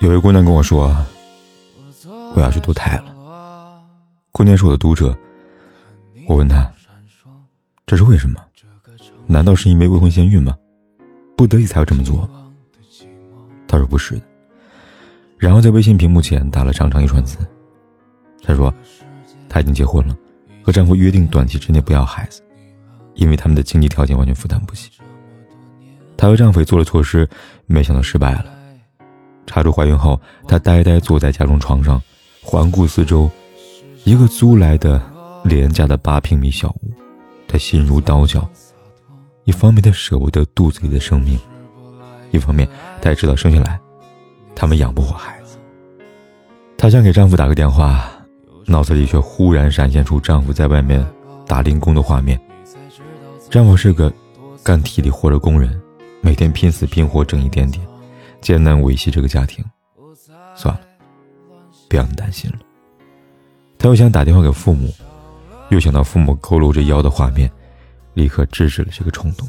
有位姑娘跟我说：“我要去堕胎了。”姑娘是我的读者，我问她：“这是为什么？难道是因为未婚先孕吗？不得已才要这么做？”她说：“不是的。”然后在微信屏幕前打了长长一串字。她说：“她已经结婚了，和丈夫约定短期之内不要孩子，因为他们的经济条件完全负担不起。她和丈夫也做了措施，没想到失败了。”查出怀孕后，她呆呆坐在家中床上，环顾四周，一个租来的廉价的八平米小屋，她心如刀绞。一方面，她舍不得肚子里的生命；一方面，她也知道生下来，他们养不活孩子。她想给丈夫打个电话，脑子里却忽然闪现出丈夫在外面打零工的画面。丈夫是个干体力活的工人，每天拼死拼活挣一点点。艰难维系这个家庭，算了，不要你担心了。他又想打电话给父母，又想到父母佝偻着腰的画面，立刻制止了这个冲动。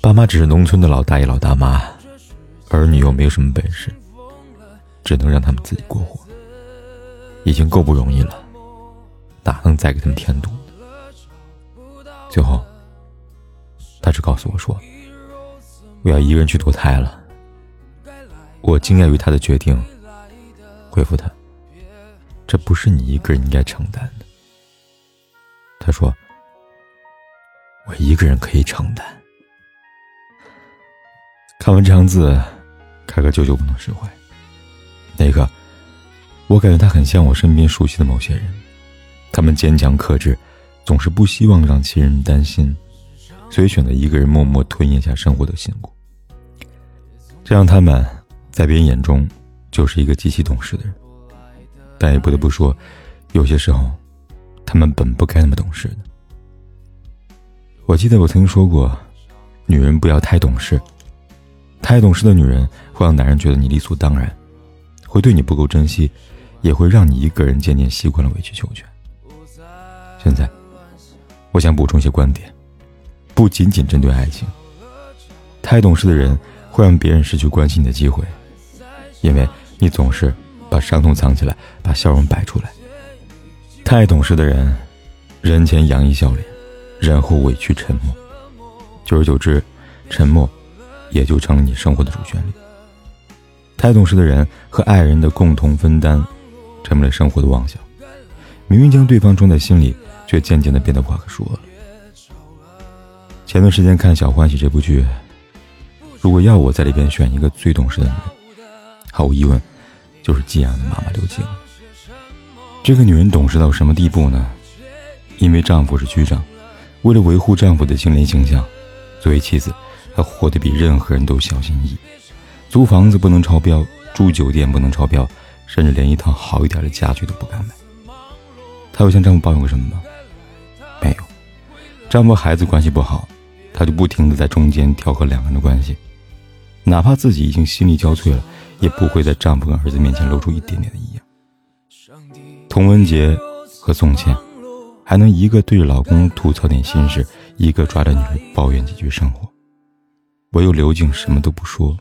爸妈只是农村的老大爷老大妈，儿女又没有什么本事，只能让他们自己过活，已经够不容易了，哪能再给他们添堵？最后，他只告诉我说：“我要一个人去堕胎了。”我惊讶于他的决定，回复他：“这不是你一个人应该承担的。”他说：“我一个人可以承担。”看完这行字，凯哥久久不能释怀。那一刻，我感觉他很像我身边熟悉的某些人，他们坚强克制，总是不希望让亲人担心，所以选择一个人默默吞咽下生活的辛苦，这样他们。在别人眼中，就是一个极其懂事的人，但也不得不说，有些时候，他们本不该那么懂事的。我记得我曾经说过，女人不要太懂事，太懂事的女人会让男人觉得你理所当然，会对你不够珍惜，也会让你一个人渐渐习惯了委曲求全。现在，我想补充一些观点，不仅仅针对爱情，太懂事的人会让别人失去关心你的机会。因为你总是把伤痛藏起来，把笑容摆出来。太懂事的人，人前洋溢笑脸，人后委屈沉默。久而久之，沉默也就成了你生活的主旋律。太懂事的人和爱人的共同分担，成为了生活的妄想。明明将对方装在心里，却渐渐的变得话可说了。前段时间看《小欢喜》这部剧，如果要我在里边选一个最懂事的女人。毫无疑问，就是季安的妈妈刘静。这个女人懂事到什么地步呢？因为丈夫是局长，为了维护丈夫的清廉形象，作为妻子，她活得比任何人都小心翼翼。租房子不能超标，住酒店不能超标，甚至连一套好一点的家具都不敢买。她有向丈夫抱怨过什么吗？没有。丈夫孩子关系不好，她就不停的在中间调和两个人的关系，哪怕自己已经心力交瘁了。也不会在丈夫跟儿子面前露出一点点的异样。童文杰和宋茜还能一个对着老公吐槽点心事，一个抓着女儿抱怨几句生活，唯有刘静什么都不说，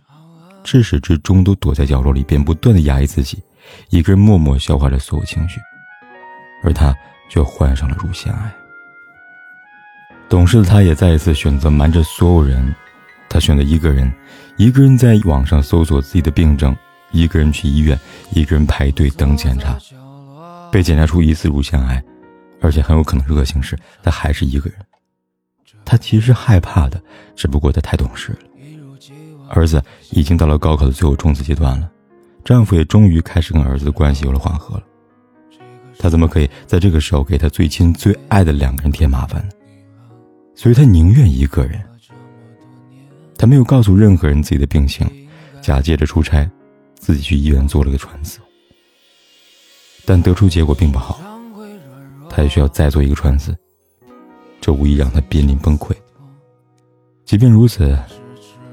至始至终都躲在角落里边，不断的压抑自己，一个人默默消化着所有情绪，而他却患上了乳腺癌。懂事的他也再一次选择瞒着所有人。她选择一个人，一个人在网上搜索自己的病症，一个人去医院，一个人排队等检查，被检查出疑似乳腺癌，而且很有可能是恶性时，她还是一个人。她其实害怕的，只不过她太懂事了。儿子已经到了高考的最后冲刺阶段了，丈夫也终于开始跟儿子的关系有了缓和了。她怎么可以在这个时候给她最亲最爱的两个人添麻烦呢？所以她宁愿一个人。他没有告诉任何人自己的病情，假借着出差，自己去医院做了个穿刺。但得出结果并不好，他也需要再做一个穿刺，这无疑让他濒临崩溃。即便如此，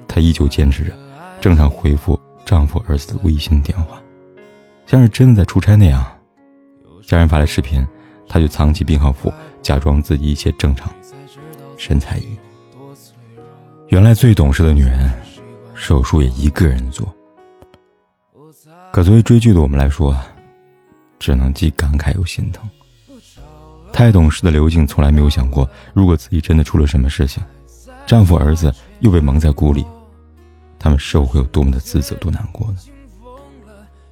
她依旧坚持着，正常回复丈夫儿子的微信电话，像是真的在出差那样。家人发来视频，她就藏起病号服，假装自己一切正常，神采奕奕。原来最懂事的女人，手术也一个人做。可作为追剧的我们来说，只能既感慨又心疼。太懂事的刘静从来没有想过，如果自己真的出了什么事情。丈夫儿子又被蒙在鼓里，他们是否会有多么的自责、多难过呢？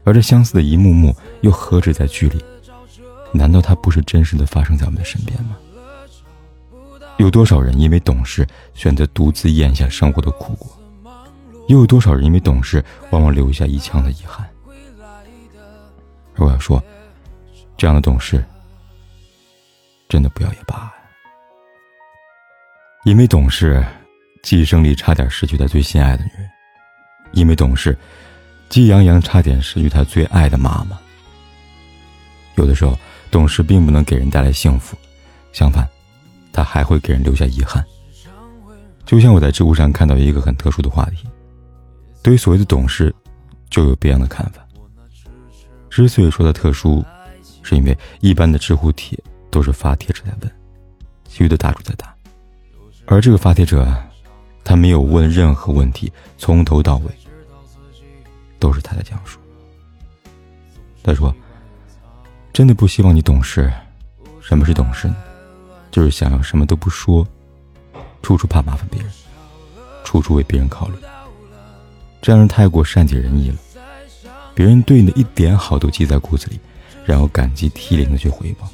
而这相似的一幕幕，又何止在剧里？难道它不是真实的发生在我们的身边吗？有多少人因为懂事，选择独自咽下生活的苦果？又有多少人因为懂事，往往留下一腔的遗憾？而我要说，这样的懂事，真的不要也罢。因为懂事，季胜利差点失去他最心爱的女人；因为懂事，季阳阳差点失去他最爱的妈妈。有的时候，懂事并不能给人带来幸福，相反，他还会给人留下遗憾。就像我在知乎上看到一个很特殊的话题，对于所谓的懂事，就有别样的看法。之所以说它特殊，是因为一般的知乎帖都是发帖者在问，其余的大主在答。而这个发帖者，他没有问任何问题，从头到尾都是他在讲述。他说：“真的不希望你懂事。什么是懂事呢？就是想要什么都不说，处处怕麻烦别人，处处为别人考虑。这样人太过善解人意了，别人对你的一点好都记在骨子里，然后感激涕零的去回报。”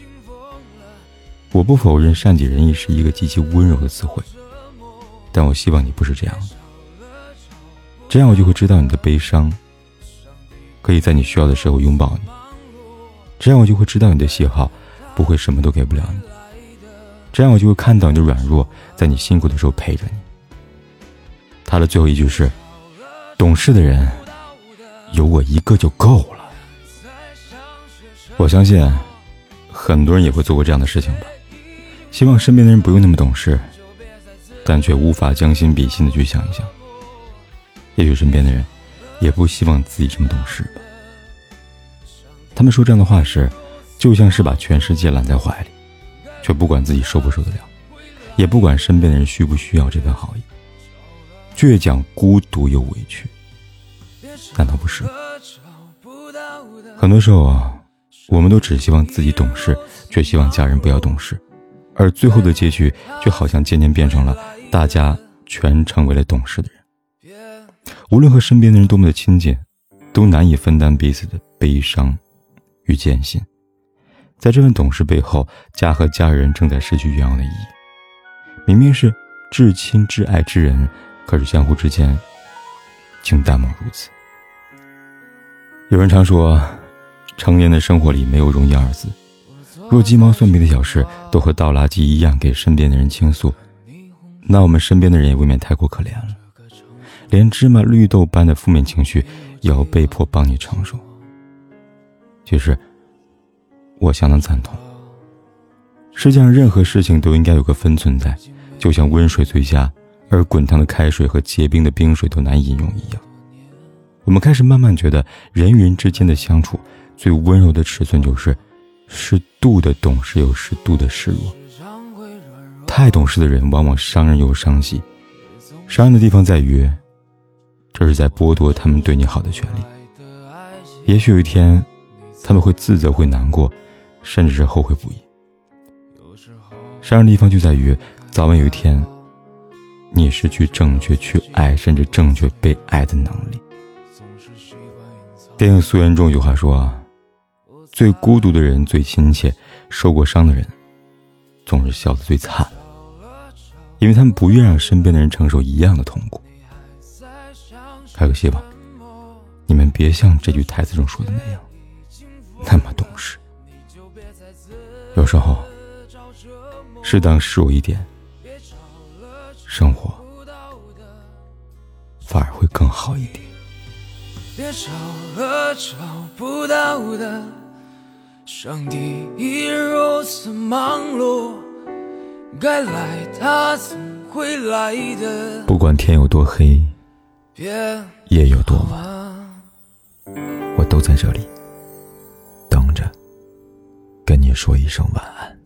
我不否认善解人意是一个极其温柔的词汇，但我希望你不是这样的。这样我就会知道你的悲伤，可以在你需要的时候拥抱你。这样我就会知道你的喜好，不会什么都给不了你。这样我就会看到你的软弱，在你辛苦的时候陪着你。他的最后一句是：“懂事的人，有我一个就够了。”我相信，很多人也会做过这样的事情吧。希望身边的人不用那么懂事，但却无法将心比心的去想一想。也许身边的人也不希望自己这么懂事吧。他们说这样的话时，就像是把全世界揽在怀里，却不管自己受不受得了，也不管身边的人需不需要这份好意。倔强、孤独又委屈，难道不是？很多时候啊，我们都只希望自己懂事，却希望家人不要懂事。而最后的结局，却好像渐渐变成了大家全成为了懂事的人。无论和身边的人多么的亲近，都难以分担彼此的悲伤与艰辛。在这份懂事背后，家和家人正在失去原有的意义。明明是至亲至爱之人，可是相互之间竟淡漠如此。有人常说，成年的生活里没有容易二字。若鸡毛蒜皮的小事都和倒垃圾一样给身边的人倾诉，那我们身边的人也未免太过可怜了。连芝麻绿豆般的负面情绪也要被迫帮你承受。其实，我相当赞同。世界上任何事情都应该有个分寸在，就像温水最佳，而滚烫的开水和结冰的冰水都难以饮用一样。我们开始慢慢觉得，人与人之间的相处最温柔的尺寸就是。适度的懂事，有适度的示弱。太懂事的人，往往伤人又伤己。伤人的地方在于，这是在剥夺他们对你好的权利。也许有一天，他们会自责，会难过，甚至是后悔不已。伤人的地方就在于，早晚有一天，你失去正确去爱，甚至正确被爱的能力。电影《素颜》中有句话说啊。最孤独的人最亲切，受过伤的人总是笑得最惨，因为他们不愿让身边的人承受一样的痛苦。还有希望，你们别像这句台词中说的那样，那么懂事。有时候，适当示弱一点，生活反而会更好一点。别找了找不到的，上帝已如此忙碌，该来他总会来的。不管天有多黑，夜有多晚，我都在这里跟你说一声晚安。